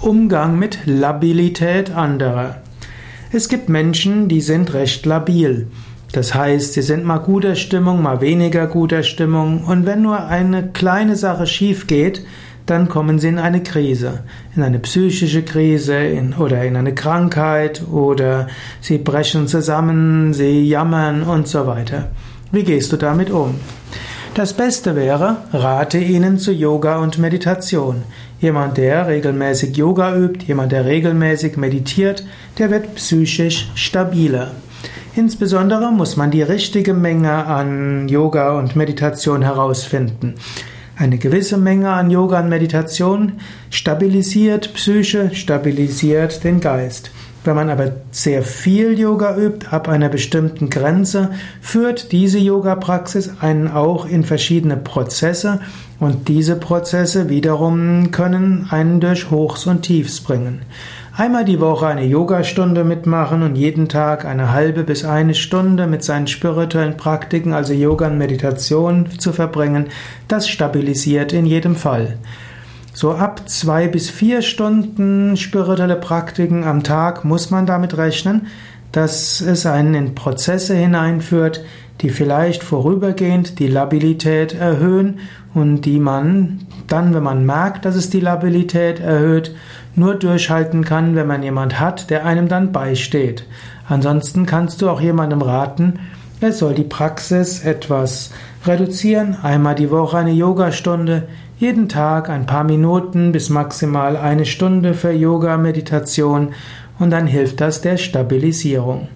Umgang mit Labilität anderer. Es gibt Menschen, die sind recht labil. Das heißt, sie sind mal guter Stimmung, mal weniger guter Stimmung und wenn nur eine kleine Sache schief geht, dann kommen sie in eine Krise, in eine psychische Krise in, oder in eine Krankheit oder sie brechen zusammen, sie jammern und so weiter. Wie gehst du damit um? Das Beste wäre, rate ihnen zu Yoga und Meditation. Jemand, der regelmäßig Yoga übt, jemand, der regelmäßig meditiert, der wird psychisch stabiler. Insbesondere muss man die richtige Menge an Yoga und Meditation herausfinden. Eine gewisse Menge an Yoga und Meditation stabilisiert Psyche, stabilisiert den Geist. Wenn man aber sehr viel Yoga übt, ab einer bestimmten Grenze, führt diese Yoga-Praxis einen auch in verschiedene Prozesse und diese Prozesse wiederum können einen durch Hochs und Tiefs bringen. Einmal die Woche eine Yogastunde mitmachen und jeden Tag eine halbe bis eine Stunde mit seinen spirituellen Praktiken, also Yoga und Meditation zu verbringen, das stabilisiert in jedem Fall. So ab zwei bis vier Stunden spirituelle Praktiken am Tag muss man damit rechnen, dass es einen in Prozesse hineinführt, die vielleicht vorübergehend die Labilität erhöhen und die man dann, wenn man merkt, dass es die Labilität erhöht, nur durchhalten kann, wenn man jemand hat, der einem dann beisteht. Ansonsten kannst du auch jemandem raten, er soll die Praxis etwas reduzieren, einmal die Woche eine Yogastunde, jeden Tag ein paar Minuten bis maximal eine Stunde für Yoga, Meditation und dann hilft das der Stabilisierung.